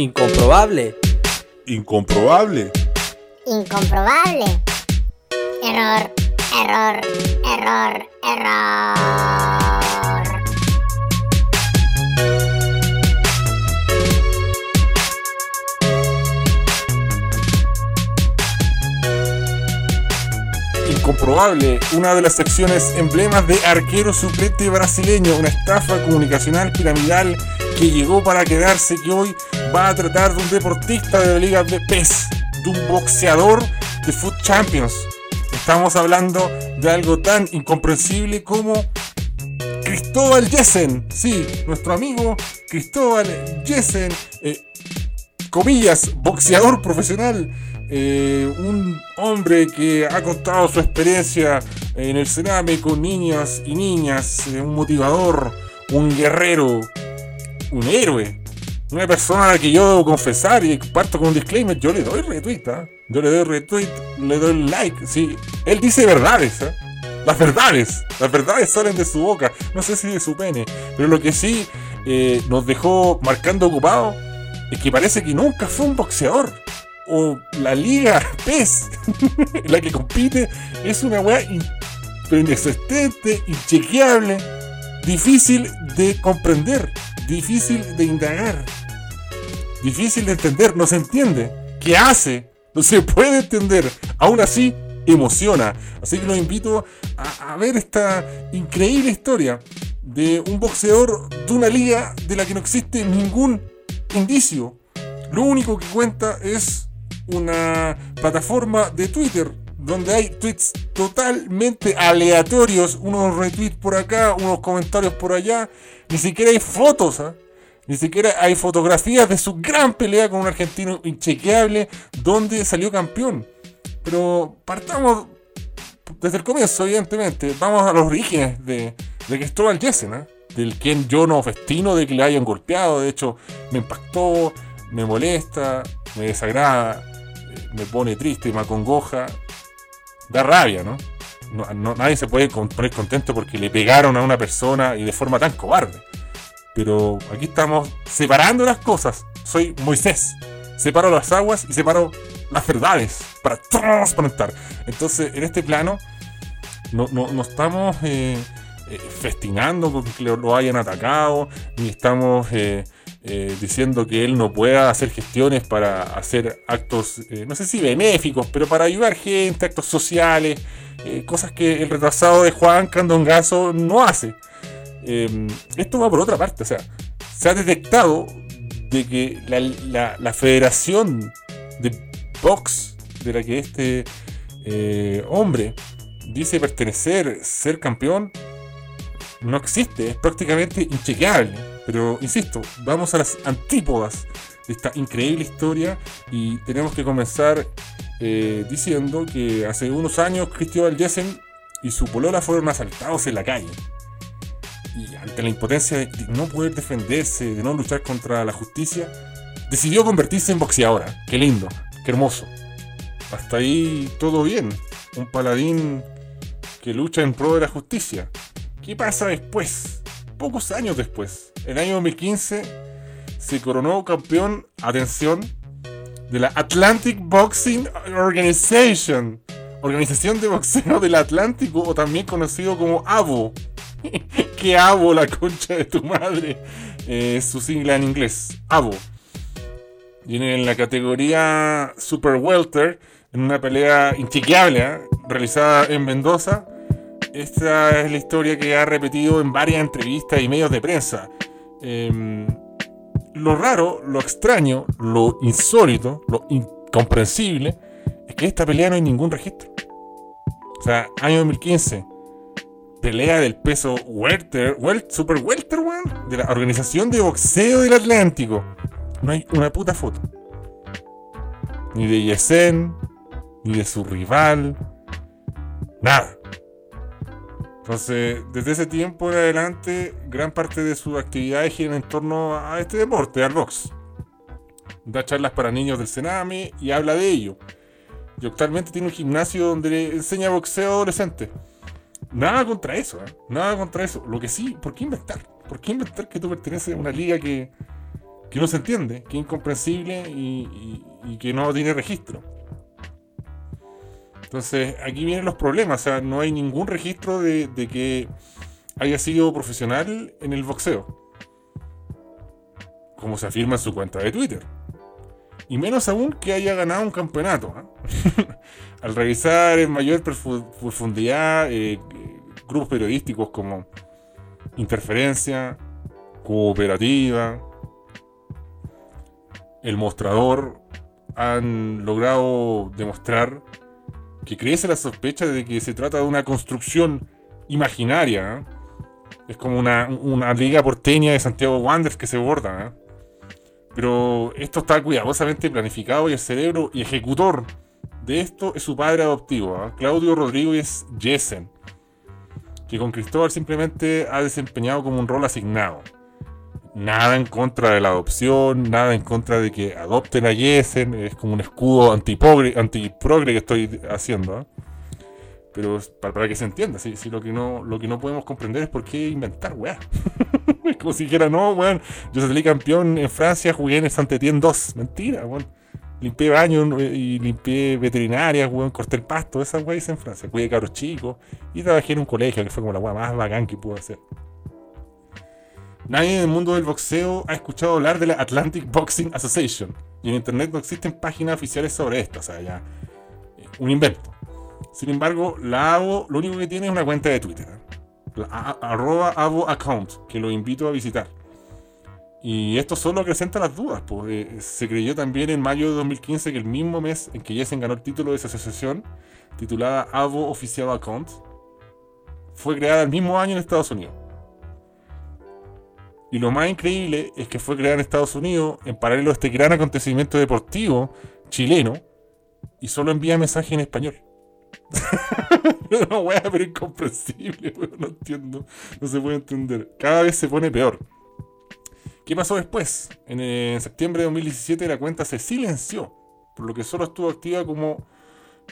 Incomprobable. Incomprobable. Incomprobable. Error, error, error, error. Incomprobable, una de las secciones emblemas de arquero suplente brasileño, una estafa comunicacional piramidal que llegó para quedarse, que hoy va a tratar de un deportista de la Liga de PES, de un boxeador de Foot Champions. Estamos hablando de algo tan incomprensible como Cristóbal Jessen. Sí, nuestro amigo Cristóbal Jessen, eh, comillas, boxeador profesional. Eh, un hombre que ha contado su experiencia en el Sename con niñas y niñas, eh, un motivador, un guerrero, un héroe, una persona a la que yo debo confesar y parto con un disclaimer, yo le doy retweet, ¿ah? yo le doy retweet, le doy like, sí, él dice verdades, ¿ah? las verdades, las verdades salen de su boca, no sé si de su pene, pero lo que sí eh, nos dejó marcando ocupado es que parece que nunca fue un boxeador o la liga PES, la que compite, es una weá inexistente, inchequeable, difícil de comprender, difícil de indagar, difícil de entender, no se entiende. ¿Qué hace? No se puede entender. Aún así, emociona. Así que los invito a, ver esta increíble historia de un boxeador de una liga de la que no existe ningún indicio. Lo único que cuenta es una plataforma de Twitter donde hay tweets totalmente aleatorios, unos retweets por acá, unos comentarios por allá, ni siquiera hay fotos, ¿ah? ni siquiera hay fotografías de su gran pelea con un argentino inchequeable donde salió campeón. Pero partamos desde el comienzo, evidentemente, vamos a los orígenes de, de Cristóbal Jessen, ¿ah? del quien yo no festino de que le hayan golpeado, de hecho me impactó, me molesta, me desagrada, me pone triste, me acongoja, da rabia, ¿no? nadie se puede poner contento porque le pegaron a una persona y de forma tan cobarde. Pero aquí estamos separando las cosas. Soy Moisés. Separo las aguas y separo las verdades para transparentar. Entonces, en este plano, no, estamos eh, eh, festinando con que lo, hayan atacado, ni estamos eh, eh, diciendo que él no pueda hacer gestiones para hacer actos, eh, no sé si benéficos, pero para ayudar gente, actos sociales, eh, cosas que el retrasado de Juan Candongazo no hace. Em, esto va por otra parte, o sea, se ha detectado de que la, federación de box de la que este hombre dice pertenecer, ser campeón, no existe, es prácticamente inchequeable. Pero insisto, vamos a las antípodas de esta increíble historia y tenemos que comenzar eh, diciendo que hace unos años Cristóbal Jessen y su polola fueron asaltados en la calle. Y ante la impotencia de no poder defenderse, de no luchar contra la justicia, decidió convertirse en boxeadora. Qué lindo, qué hermoso. Hasta ahí todo bien. Un paladín que lucha en pro de la justicia. ¿Qué pasa después? Pocos años después, en el año 2015, se coronó campeón, atención, de la Atlantic Boxing Organization, Organización de Boxeo del Atlántico, o también conocido como ABO. ¿Qué ABO, la concha de tu madre? Es su sigla en inglés, ABO. Viene en la categoría Super Welter, en una pelea inchequeable, ¿eh? realizada en Mendoza esta es la historia que ha repetido en varias entrevistas y medios de prensa. Em, lo raro, lo extraño, lo insólito, lo incomprensible, es que esta pelea no hay ningún registro. O sea, año 2015, pelea del peso welter, super welter, de la Organización de Boxeo del Atlántico. No hay una puta foto. Ni de Yesen, ni de su rival, nada. Entonces, desde ese tiempo en adelante, gran parte de sus actividades giran en torno a este deporte, al box. Da charlas para niños del Sename y habla de ello. Y actualmente tiene un gimnasio donde le enseña boxeo a adolescentes. Nada contra eso, ¿eh? nada contra eso. Lo que sí, ¿por qué inventar? ¿Por qué inventar que tú perteneces a una liga que, que no se entiende, que es incomprensible y, que no tiene registro. Entonces, aquí vienen los problemas. O sea, no hay ningún registro de, que haya sido profesional en el boxeo. Como se afirma en su cuenta de Twitter. Y menos aún que haya ganado un campeonato. ¿ah? Al revisar en mayor profundidad eh, grupos periodísticos como Interferencia, Cooperativa, El Mostrador, han logrado demostrar que crece la sospecha de que se trata de una construcción imaginaria. ¿ah? Es como una, liga porteña de Santiago Wanderers que se borda. ¿ah? Pero esto está cuidadosamente planificado y el cerebro y ejecutor de esto es su padre adoptivo, ¿ah? Claudio Rodríguez Jessen, que con Cristóbal simplemente ha desempeñado como un rol asignado. Nada en contra de la adopción, nada en contra de que adopten a Jessen, es como un escudo antiprogre anti que estoy haciendo. ¿ah? Pero para, que se entienda, si, lo, que no, lo que no podemos comprender es por qué inventar, weá. Como si dijera, no, weón, yo salí campeón en Francia, jugué en el Saint-Étienne 2. Mentira, weón. Limpié baños y limpié veterinarias, weón, corté el pasto, esas weas en Francia. Cuidé cabros chicos y trabajé en un colegio, que fue como la weá más bacán que pude hacer. Nadie en el mundo del boxeo ha escuchado hablar de la Atlantic Boxing Association. Y en internet no existen páginas oficiales sobre esto, o sea, ya. Eh, un invento. Sin embargo, la AVO lo único que tiene es una cuenta de Twitter. AVO account, que lo invito a visitar. Y esto solo acrecenta las dudas, pues eh, se creyó también en mayo de 2015 que el mismo mes en que Jessen ganó el título de esa asociación, titulada AVO Official Account, fue creada el mismo año en Estados Unidos. Y lo más increíble es que fue creada en Estados Unidos en paralelo a este gran acontecimiento deportivo chileno y solo envía mensaje en español. no, wea, pero incomprensible, no entiendo. No se puede entender. Cada vez se pone peor. ¿Qué pasó después? En, septiembre de 2017 la cuenta se silenció, por lo que solo estuvo activa como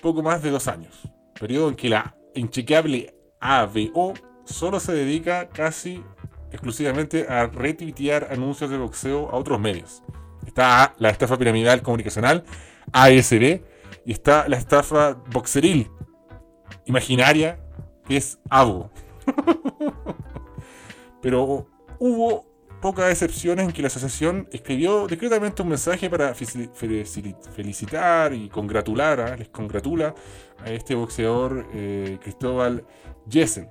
poco más de dos años. Periodo en que la inchequeable ABO solo se dedica casi exclusivamente a retuitear anuncios de boxeo a otros medios. Está la estafa piramidal comunicacional, ASB, y está la estafa boxeril, imaginaria, que es ABO. Pero hubo pocas excepciones en que la asociación escribió discretamente un mensaje para felicitar y congratular, ¿ah? les congratula a este boxeador eh, Cristóbal Jessen.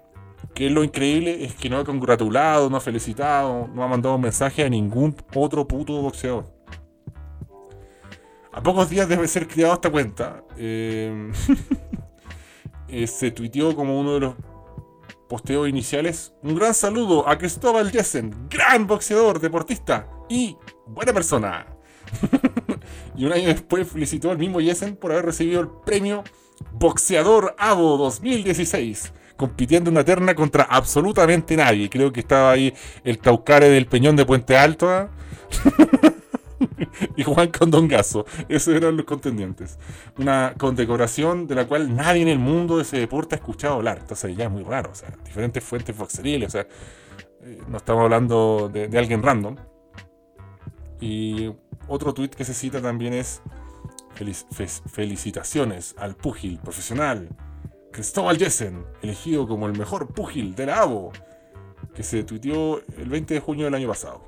Que lo increíble es que no ha congratulado, no ha felicitado, no ha mandado un mensaje a ningún otro puto boxeador. A pocos días debe ser creado esta cuenta, eh, eh, se tuiteó como uno de los posteos iniciales. Un gran saludo a Cristóbal Jessen, gran boxeador, deportista y buena persona. y un año después felicitó al mismo Jessen por haber recibido el premio Boxeador AVO 2016 compitiendo en una terna contra absolutamente nadie. Creo que estaba ahí el Taucare del Peñón de Puente Alto. ¿ah? y Juan Condongazo. Esos eran los contendientes. Una condecoración de la cual nadie en el mundo de ese deporte ha escuchado hablar. Entonces ya es muy raro. O sea, diferentes fuentes foxeriles. O sea, eh, no estamos hablando de, alguien random. Y otro tweet que se cita también es felicitaciones al púgil profesional Cristóbal Jessen, elegido como el mejor púgil de la ABO, que se tuiteó el 20 de junio del año pasado.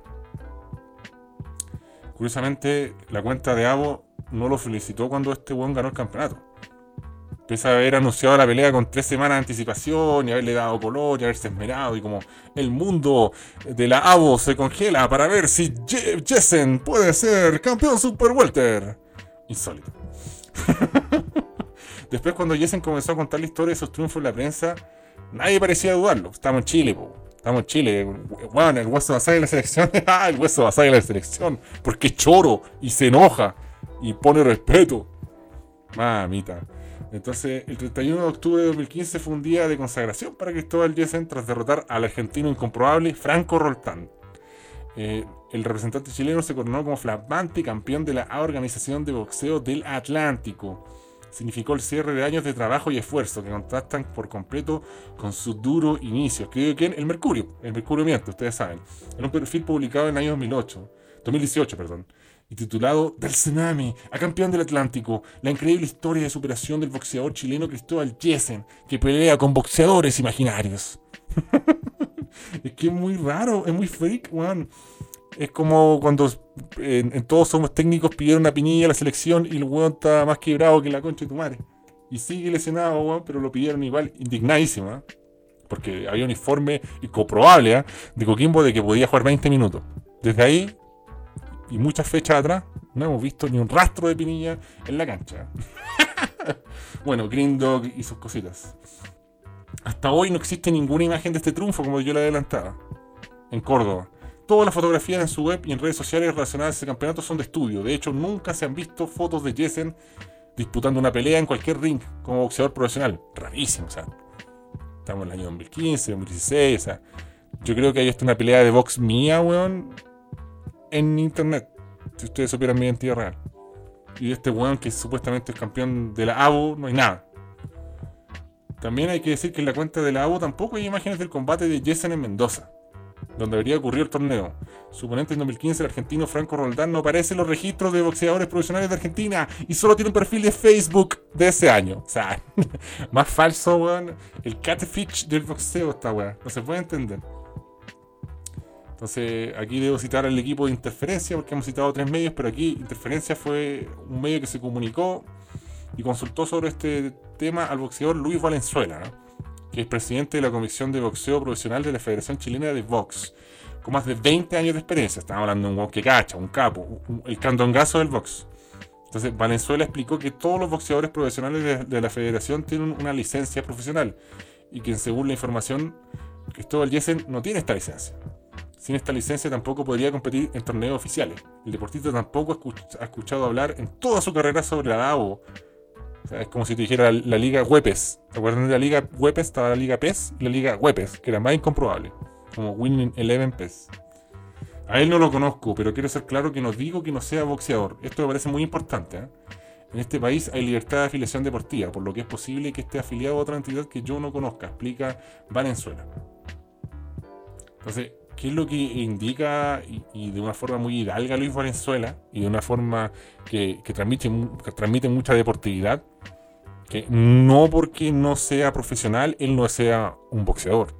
Curiosamente, la cuenta de Avo no lo felicitó cuando este weón ganó el campeonato. Pese a haber anunciado la pelea con tres semanas de anticipación y haberle dado color y haberse esmerado y como el mundo de la Avo se congela para ver si Jessen puede ser campeón Super Welter. Insólito. Después cuando Jessen comenzó a contar la historia de sus triunfos en la prensa, nadie parecía dudarlo. Estamos en Chile, po. Estamos en Chile. Bueno, el hueso basal de la selección. ah, el hueso basal de la selección. Porque choro y se enoja y pone respeto. Mamita. Entonces, el 31 de octubre de 2015 fue un día de consagración para Cristóbal Jessen tras derrotar al argentino incomprobable Franco Roltán. Eh, el representante chileno se coronó como flamante campeón de la Organización de Boxeo del Atlántico significó el cierre de años de trabajo y esfuerzo que contrastan por completo con su duro inicio. Escribió quién? El Mercurio, el Mercurio miente, ustedes saben. En un perfil publicado en el año 2008. 2018, perdón. Y titulado Del Tsunami a campeón del Atlántico, la increíble historia de superación del boxeador chileno Cristóbal Jessen, que pelea con boxeadores imaginarios. es que es muy raro, es muy freak, weón. Es como cuando en, Todos Somos Técnicos pidieron una piñilla a la selección y el weón está más quebrado que la concha de tu madre. Y sigue lesionado, weón, pero lo pidieron igual, indignadísimo, ¿eh? Porque había un informe incomprobable ¿eh? de Coquimbo de que podía jugar 20 minutos. Desde ahí, y muchas fechas atrás, no hemos visto ni un rastro de Pinilla en la cancha. bueno, Green Dog y sus cositas. Hasta hoy no existe ninguna imagen de este triunfo como yo le adelantaba. En Córdoba. Todas las fotografías en su web y en redes sociales relacionadas a ese campeonato son de estudio. De hecho, nunca se han visto fotos de Jessen disputando una pelea en cualquier ring como boxeador profesional. Rarísimo, o sea. Estamos en el año 2015, 2016, o sea. Yo creo que hay hasta una pelea de box mía, weón, en internet. Si ustedes supieran mi identidad real. Y este weón que supuestamente es campeón de la ABO, no hay nada. También hay que decir que en la cuenta de la ABO tampoco hay imágenes del combate de Jessen en Mendoza donde debería ocurrir el torneo. Su oponente en 2015, el argentino Franco Roldán, no aparece en los registros de boxeadores profesionales de Argentina y solo tiene un perfil de Facebook de ese año. O sea, más falso, weón. El catfish del boxeo esta weón. No se puede entender. Entonces, aquí debo citar al equipo de Interferencia, porque hemos citado tres medios, pero aquí Interferencia fue un medio que se comunicó y consultó sobre este tema al boxeador Luis Valenzuela. ¿no? Que es presidente de la Comisión de Boxeo Profesional de la Federación Chilena de Box, con más de 20 años de experiencia. Estamos hablando de un que cacha, un capo, el candongazo del box. Entonces, Valenzuela explicó que todos los boxeadores profesionales de, la federación tienen una licencia profesional y que según la información, Cristóbal Jessen no tiene esta licencia. Sin esta licencia tampoco podría competir en torneos oficiales. El deportista tampoco ha escuchado hablar en toda su carrera sobre la DAO es como si te dijera la, liga Wepes. ¿Te acuerdas de la liga Wepes? Estaba la liga PES y la liga Wepes, que era más incomprobable. Como Winning Eleven PES. A él no lo conozco, pero quiero ser claro que no digo que no sea boxeador. Esto me parece muy importante. ¿eh? En este país hay libertad de afiliación deportiva, por lo que es posible que esté afiliado a otra entidad que yo no conozca, explica Valenzuela. Entonces, ¿qué es lo que indica y, de una forma muy hidalga Luis Valenzuela y de una forma que, transmite, que transmite mucha deportividad? Que no porque no sea profesional, él no sea un boxeador.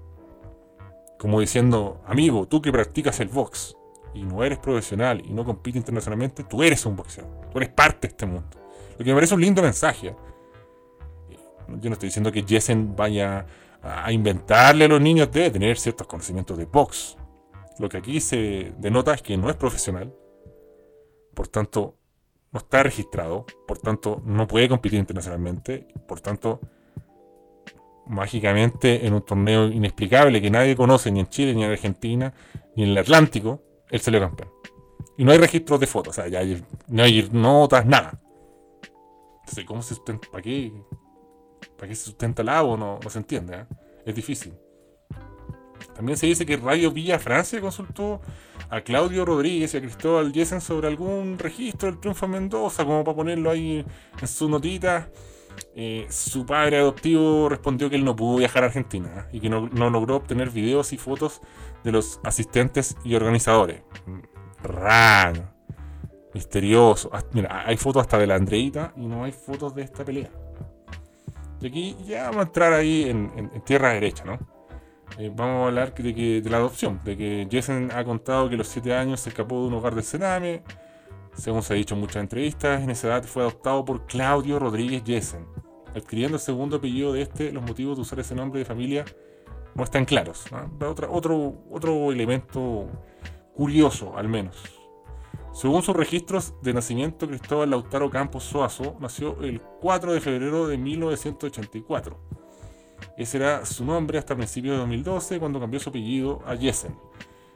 Como diciendo, amigo, tú que practicas el box y no eres profesional y no compites internacionalmente, tú eres un boxeador. Tú eres parte de este mundo. Lo que me parece un lindo mensaje. Yo no estoy diciendo que Jessen vaya a inventarle a los niños, debe tener ciertos conocimientos de box. Lo que aquí se denota es que no es profesional, por tanto no está registrado, por tanto no puede competir internacionalmente, por tanto mágicamente en un torneo inexplicable que nadie conoce ni en Chile, ni en Argentina, ni en el Atlántico, él salió campeón. Y no hay registros de fotos, o sea, ya no hay notas, nada. Entonces, ¿cómo se sustenta? ¿Para qué? ¿Para qué se sustenta el agua? No, se entiende, ¿eh? es difícil. También se dice que Radio Villa Francia consultó a Claudio Rodríguez y a Cristóbal Jessen sobre algún registro del triunfo en Mendoza, como para ponerlo ahí en su notita. Eh, su padre adoptivo respondió que él no pudo viajar a Argentina ¿eh? y que no, logró obtener videos y fotos de los asistentes y organizadores. Raro, misterioso. Mira, hay fotos hasta de la Andreita y no hay fotos de esta pelea. Y aquí ya vamos a entrar ahí en tierra derecha, ¿no? Eh, vamos a hablar de, de la adopción, de que Jessen ha contado que a los 7 años se escapó de un hogar del Sename, según se ha dicho en muchas entrevistas, en esa edad fue adoptado por Claudio Rodríguez Jessen. Adquiriendo el segundo apellido de este, los motivos de usar ese nombre de familia no están claros. otro, otro elemento curioso, al menos. Según sus registros de nacimiento, Cristóbal Lautaro Campos Soazo nació el 4 de febrero de 1984 ese era su nombre hasta principios de 2012, cuando cambió su apellido a Jessen.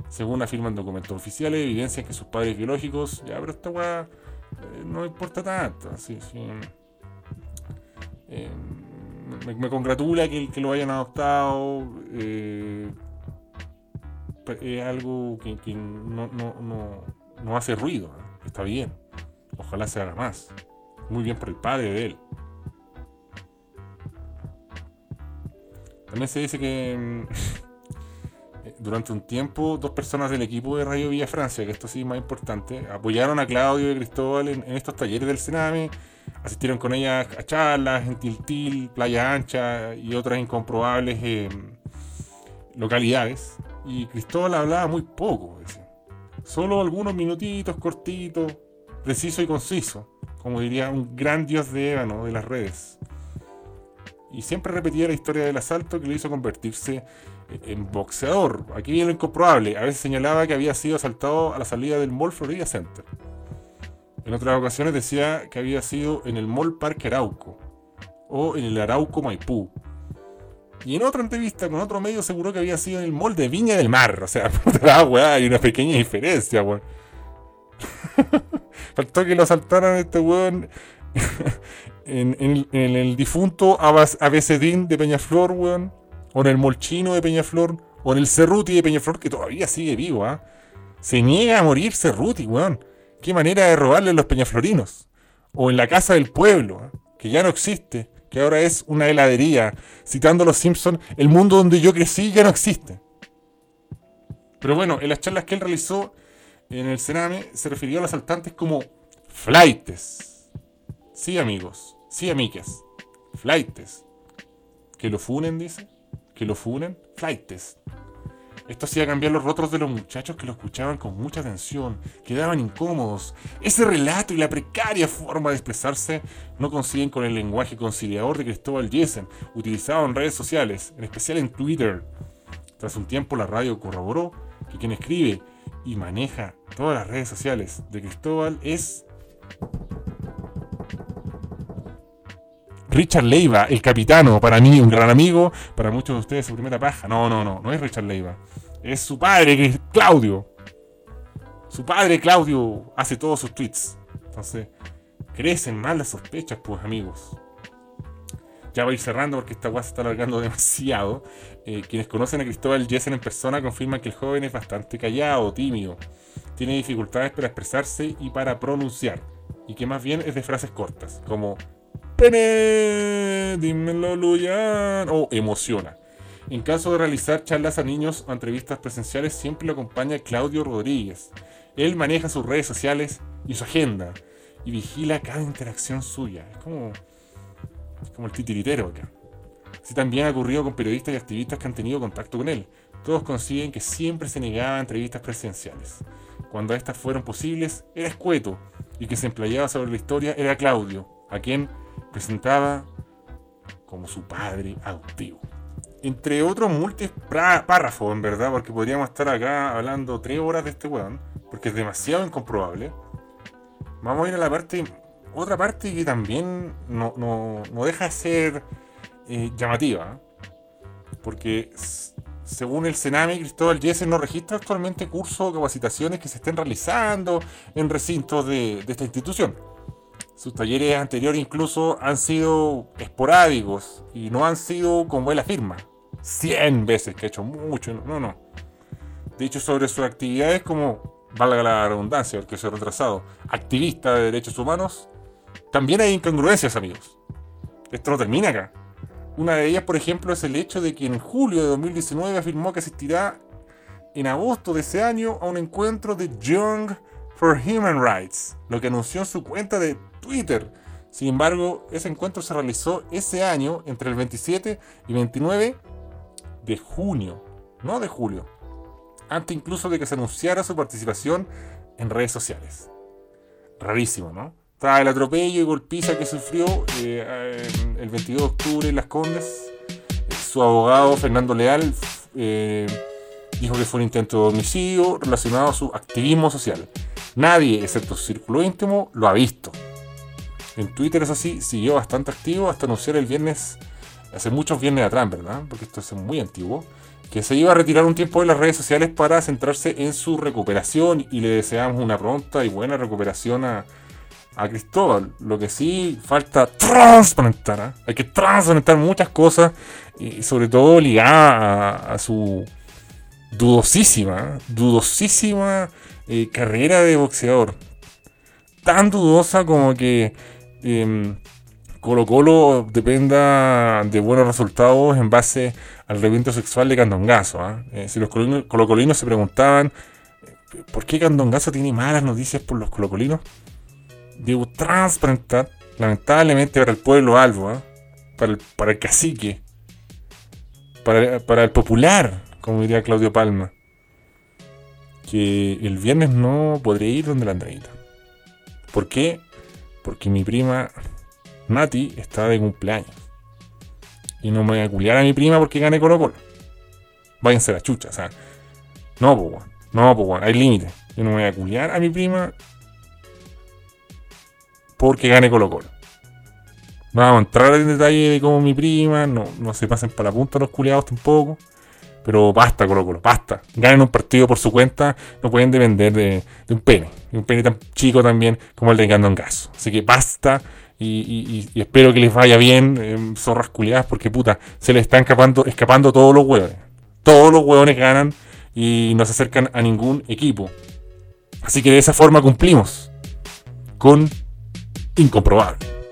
Según afirman documentos oficiales, evidencian que sus padres biológicos, ya, pero esta weá eh, no importa tanto. Eh, me, congratula que, lo hayan adoptado. Eh, es algo que, no, no hace ruido. Está bien. Ojalá se haga más. Muy bien por el padre de él. También se dice que. Mm, durante un tiempo, dos personas del equipo de Radio Villa Francia, que esto sí es más importante, apoyaron a Claudio y Cristóbal en, estos talleres del Sename, asistieron con ellas a charlas en Tiltil, Playa Ancha y otras incomprobables em, localidades. Y Cristóbal hablaba muy poco, solo algunos minutitos cortitos, preciso y conciso, como diría un gran dios de ébano de las redes. Y siempre repetía la historia del asalto que lo hizo convertirse en boxeador. Aquí viene lo incomprobable. A veces señalaba que había sido asaltado a la salida del Mall Florida Center. En otras ocasiones decía que había sido en el Mall Parque Arauco o en el Arauco Maipú. Y en otra entrevista con otro medio aseguró que había sido en el Mall de Viña del Mar. O sea, hay una pequeña diferencia, weón. Faltó que lo asaltaran este weón en, el difunto Abecedín de Peñaflor, weón o en el Molchino de Peñaflor, o en el Cerruti de Peñaflor, que todavía sigue vivo, ¿ah? Se niega a morir Cerruti, weón. Qué manera de robarle a los peñaflorinos. O en la Casa del Pueblo, ¿ah? que ya no existe, que ahora es una heladería. Citando a los Simpsons, el mundo donde yo crecí ya no existe. Pero bueno, en las charlas que él realizó en el Sename, se refirió a los asaltantes como flightes. Sí, amigos. Sí, amigas. Flightes. Que lo funen, dice que lo funen, flightes. Esto hacía cambiar los rostros de los muchachos que lo escuchaban con mucha atención, quedaban incómodos. Ese relato y la precaria forma de expresarse no consiguen con el lenguaje conciliador de Cristóbal Jessen, utilizado en redes sociales, en especial en Twitter. Tras un tiempo la radio corroboró que quien escribe y maneja todas las redes sociales de Cristóbal es Richard Leiva, el capitano, para mí un gran amigo, para muchos de ustedes su primera paja. No, no, no, no es Richard Leiva. Es su padre, Claudio. Su padre, Claudio, hace todos sus tweets. Entonces, crecen más las sospechas, pues, amigos. Ya voy cerrando porque esta guasa se está alargando demasiado. Eh, quienes conocen a Cristóbal Jessen en persona confirman que el joven es bastante callado, tímido. Tiene dificultades para expresarse y para pronunciar. Y que más bien es de frases cortas, como Dímelo, Luyan. O emociona. En caso de realizar charlas a niños o entrevistas presenciales, siempre lo acompaña Claudio Rodríguez. Él maneja sus redes sociales y su agenda y vigila cada interacción suya. Es como, como el titiritero acá. Así también ha ocurrido con periodistas y activistas que han tenido contacto con él. Todos consiguen que siempre se negaba a entrevistas presenciales. Cuando estas fueron posibles, era escueto y que se empleaba sobre la historia era Claudio, a quien presentaba como su padre adoptivo. Entre otros múltiples párrafos, en verdad, porque podríamos estar acá hablando tres horas de este weón, porque es demasiado incomprobable. Vamos a ir a la parte, otra parte que también no, deja de ser eh, llamativa, porque según el Senami, Cristóbal Jessen no registra actualmente cursos o capacitaciones que se estén realizando en recintos de esta institución. Sus talleres anteriores incluso han sido esporádicos y no han sido como él afirma. 100 veces que ha hecho mucho, no, no. De hecho, sobre sus actividades como, valga la redundancia, porque soy retrasado, activista de derechos humanos, también hay incongruencias, amigos. Esto no termina acá. Una de ellas, por ejemplo, es el hecho de que en julio de 2019 afirmó que asistirá en agosto de ese año a un encuentro de Young for Human Rights, lo que anunció en su cuenta de Twitter. Sin embargo, ese encuentro se realizó ese año entre el 27 y 29 de junio, no de julio, antes incluso de que se anunciara su participación en redes sociales. Rarísimo, ¿no? Tras el atropello y golpiza que sufrió eh, el 22 de octubre en Las Condes, su abogado Fernando Leal eh, dijo que fue un intento de homicidio relacionado a su activismo social. Nadie, excepto su círculo íntimo, lo ha visto. En Twitter, es así, siguió bastante activo hasta anunciar el viernes, hace muchos viernes atrás, ¿verdad? Porque esto es muy antiguo, que se iba a retirar un tiempo de las redes sociales para centrarse en su recuperación y le deseamos una pronta y buena recuperación a, Cristóbal. Lo que sí falta transparentar, ¿eh? hay que transparentar muchas cosas y sobre todo ligadas a, su dudosísima, dudosísima eh, carrera de boxeador. Tan dudosa como que Em, Colo Colo dependa de buenos resultados en base al rendimiento sexual de Candongazo. ¿ah? Eh, si los colocolinos se preguntaban eh, por qué Candongazo tiene malas noticias por los colocolinos, digo transparentar, lamentablemente para el pueblo albo, ¿ah? para, el, para el cacique, para, para el popular, como diría Claudio Palma, que el viernes no podré ir donde la Andreita. ¿Por qué? Porque mi prima Mati está de cumpleaños. Y no me voy a culiar a mi prima porque gane Colo Colo. Váyanse a la chucha, o sea. No, pues, No, pues, Hay límites. Yo no me voy a culiar a mi prima porque gane Colo Colo. vamos a entrar en detalle de cómo mi prima, no, no se pasen para la punta los culiados tampoco. Pero basta, Colo Colo, basta. Ganen un partido por su cuenta, no pueden depender de, un pene. Un pene tan chico también como el de Gas. Así que basta y, espero que les vaya bien, eh, zorras culiadas, porque puta, se les están escapando, escapando todos los hueones. Todos los hueones ganan y no se acercan a ningún equipo. Así que de esa forma cumplimos con incomprobable.